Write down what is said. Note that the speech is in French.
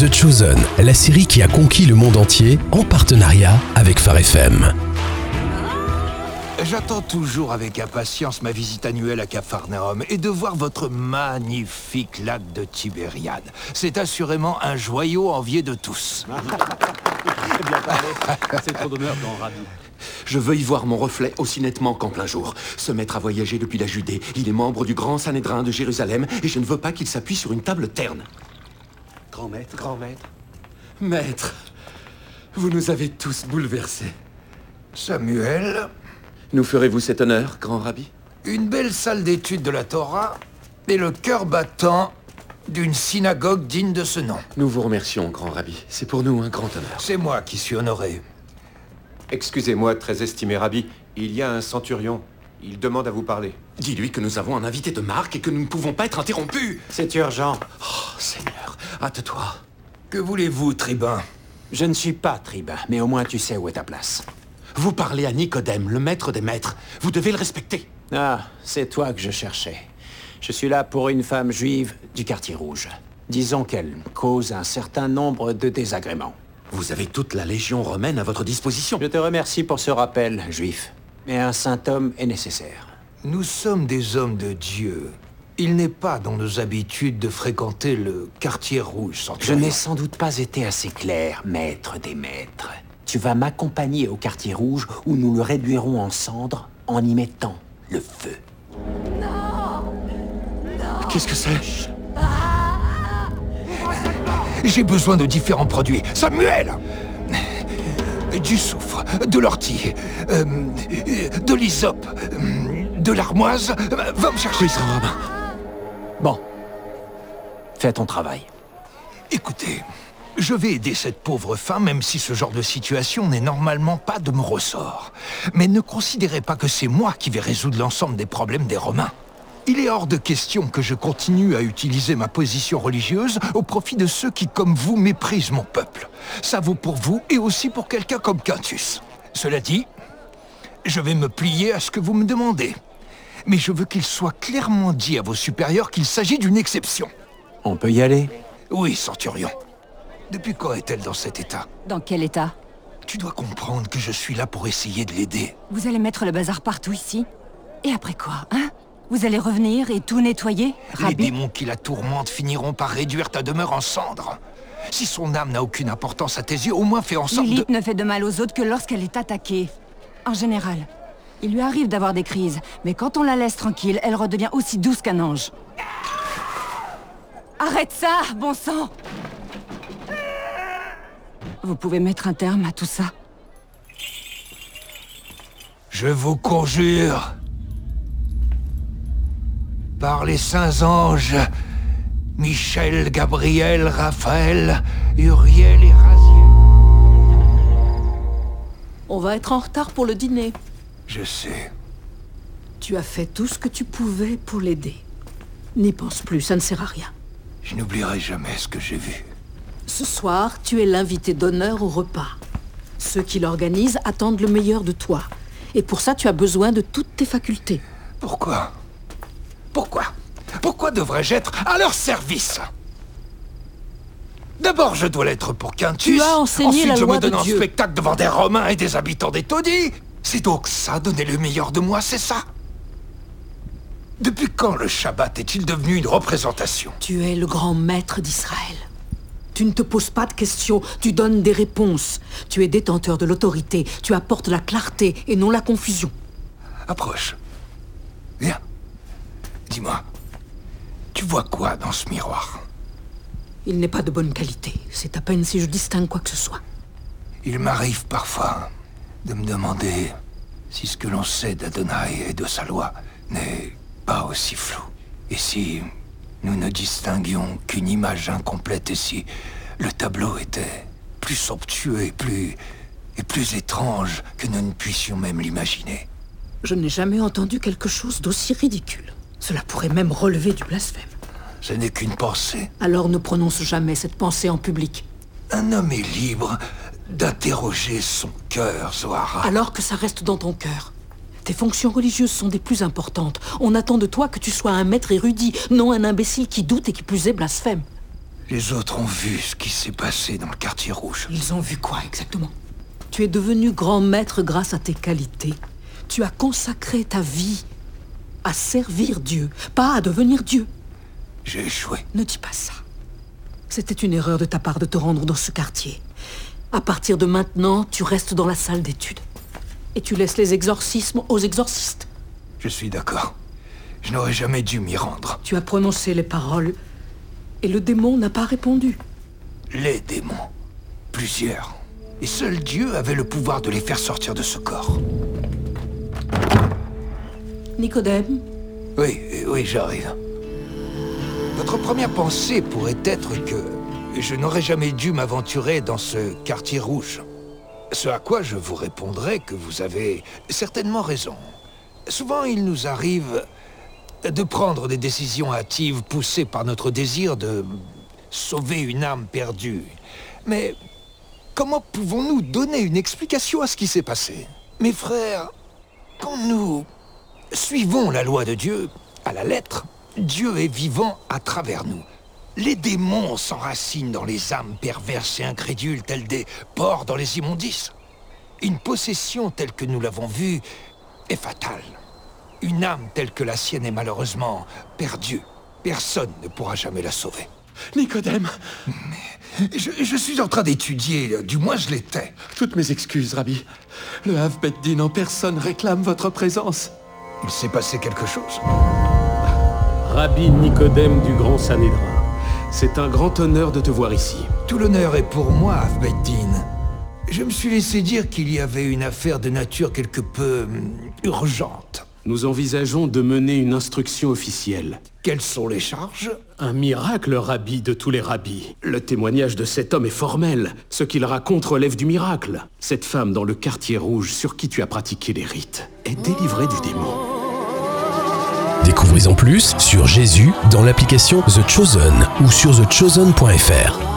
The Chosen, la série qui a conquis le monde entier en partenariat avec Phare FM. J'attends toujours avec impatience ma visite annuelle à Capharnaüm et de voir votre magnifique lac de Tibériade. C'est assurément un joyau envié de tous. Bien parlé. C'est trop d'honneur, grand Rabbi. Je veux y voir mon reflet aussi nettement qu'en plein jour. Ce maître a voyagé depuis la Judée. Il est membre du grand Sanhédrin de Jérusalem et je ne veux pas qu'il s'appuie sur une table terne. Grand maître. Grand maître. Maître, vous nous avez tous bouleversés. Samuel, Nous ferez-vous cet honneur, grand rabbi? Une belle salle d'études de la Torah et le cœur battant d'une synagogue digne de ce nom. Nous vous remercions, grand rabbi. C'est pour nous un grand honneur. C'est moi qui suis honoré. Excusez-moi, très estimé Rabbi, il y a un centurion. Il demande à vous parler. Dis-lui que nous avons un invité de marque et que nous ne pouvons pas être interrompus. C'est urgent. Oh, Seigneur, hâte-toi. Que voulez-vous, tribun? Je ne suis pas tribun, mais au moins tu sais où est ta place. Vous parlez à Nicodème, le maître des maîtres. Vous devez le respecter. Ah, c'est toi que je cherchais. Je suis là pour une femme juive du quartier rouge. Disons qu'elle cause un certain nombre de désagréments. Vous avez toute la légion romaine à votre disposition. Je te remercie pour ce rappel, juif. Mais un saint homme est nécessaire. Nous sommes des hommes de Dieu. Il n'est pas dans nos habitudes de fréquenter le quartier rouge, Je centurion. n'ai sans doute pas été assez clair, maître des maîtres. Tu vas m'accompagner au quartier rouge où nous le réduirons en cendres en y mettant le feu. Qu'est-ce que c'est? J'ai besoin de différents produits. Samuel Du soufre, de l'ortie, euh, de l'hysope, euh, de l'armoise. Va me chercher Oui, ça. rabbin. Bon. Fais ton travail. Écoutez, je vais aider cette pauvre femme, même si ce genre de situation n'est normalement pas de mon ressort. Mais ne considérez pas que c'est moi qui vais résoudre l'ensemble des problèmes des Romains. Il est hors de question que je continue à utiliser ma position religieuse au profit de ceux qui, comme vous, méprisent mon peuple. Ça vaut pour vous et aussi pour quelqu'un comme Quintus. Cela dit, je vais me plier à ce que vous me demandez. Mais je veux qu'il soit clairement dit à vos supérieurs qu'il s'agit d'une exception. On peut y aller? Oui, Centurion. Depuis quand est-elle dans cet état? Dans quel état? Tu dois comprendre que je suis là pour essayer de l'aider. Vous allez mettre le bazar partout ici Et après quoi, hein? Vous allez revenir et tout nettoyer? Les démons qui la tourmentent finiront par réduire ta demeure en cendres. Si son âme n'a aucune importance à tes yeux, au moins fais en sorte de... Lilith ne fait de mal aux autres que lorsqu'elle est attaquée. En général. Il lui arrive d'avoir des crises, mais quand on la laisse tranquille, elle redevient aussi douce qu'un ange. Arrête ça, bon sang Vous pouvez mettre un terme à tout ça Je vous conjure, par les saints anges, Michel, Gabriel, Raphaël, Uriel et Raziel. On va être en retard pour le dîner. Je sais. Tu as fait tout ce que tu pouvais pour l'aider. N'y pense plus, ça ne sert à rien. Je n'oublierai jamais ce que j'ai vu. Ce soir, tu es l'invité d'honneur au repas. Ceux qui l'organisent attendent le meilleur de toi. Et pour ça, tu as besoin de toutes tes facultés. Pourquoi? Pourquoi? Pourquoi devrais-je être à leur service? D'abord, je dois l'être pour Quintus. Tu as enseigné Ensuite, la je loi me donne de en Dieu. spectacle devant des Romains et des habitants des taudis. C'est donc ça, donner le meilleur de moi, c'est ça Depuis quand le Shabbat est-il devenu une représentation Tu es le grand maître d'Israël. Tu ne te poses pas de questions, tu donnes des réponses. Tu es détenteur de l'autorité, tu apportes la clarté et non la confusion. Approche. Viens. Dis-moi, tu vois quoi dans ce miroir? Il n'est pas de bonne qualité. C'est à peine si je distingue quoi que ce soit. Il m'arrive parfois de me demander si ce que l'on sait d'Adonai et de sa loi n'est pas aussi flou. Et si nous ne distinguions qu'une image incomplète et si le tableau était plus somptueux et plus... et plus étrange que nous ne puissions même l'imaginer. Je n'ai jamais entendu quelque chose d'aussi ridicule. Cela pourrait même relever du blasphème. Ce n'est qu'une pensée. Alors ne prononce jamais cette pensée en public. Un homme est libre d'interroger son cœur, Zohara. Alors que ça reste dans ton cœur. Tes fonctions religieuses sont des plus importantes. On attend de toi que tu sois un maître érudit, non un imbécile qui doute et qui plus est blasphème. Les autres ont vu ce qui s'est passé dans le quartier rouge. Ils ont vu quoi exactement? Tu es devenu grand maître grâce à tes qualités. Tu as consacré ta vie à servir Dieu, pas à devenir Dieu. J'ai échoué. Ne dis pas ça. C'était une erreur de ta part de te rendre dans ce quartier. À partir de maintenant, tu restes dans la salle d'études. Et tu laisses les exorcismes aux exorcistes. Je suis d'accord. Je n'aurais jamais dû m'y rendre. Tu as prononcé les paroles et le démon n'a pas répondu. Les démons. Plusieurs. Et seul Dieu avait le pouvoir de les faire sortir de ce corps. Nicodème Oui, oui, j'arrive. Votre première pensée pourrait être que je n'aurais jamais dû m'aventurer dans ce quartier rouge. Ce à quoi je vous répondrai que vous avez certainement raison. Souvent, il nous arrive de prendre des décisions hâtives poussées par notre désir de sauver une âme perdue. Mais comment pouvons-nous donner une explication à ce qui s'est passé? Mes frères, quand nous suivons la loi de Dieu à la lettre, Dieu est vivant à travers nous. Les démons s'enracinent dans les âmes perverses et incrédules telles des porcs dans les immondices. Une possession telle que nous l'avons vue est fatale. Une âme telle que la sienne est malheureusement perdue. Personne ne pourra jamais la sauver. Nicodème Mais je, je suis en train d'étudier, du moins je l'étais. Toutes mes excuses, Rabbi. Le Havbeddin en personne réclame votre présence. Il s'est passé quelque chose Rabbi Nicodème du Grand Sanhédrin. C'est un grand honneur de te voir ici. Tout l'honneur est pour moi, Afbeddin. Je me suis laissé dire qu'il y avait une affaire de nature quelque peu hum, urgente. Nous envisageons de mener une instruction officielle. Quelles sont les charges? Un miracle, rabbi de tous les rabbis. Le témoignage de cet homme est formel. Ce qu'il raconte relève du miracle. Cette femme dans le quartier rouge sur qui tu as pratiqué les rites est délivrée du démon. Découvrez en plus sur Jésus dans l'application The Chosen ou sur thechosen.fr.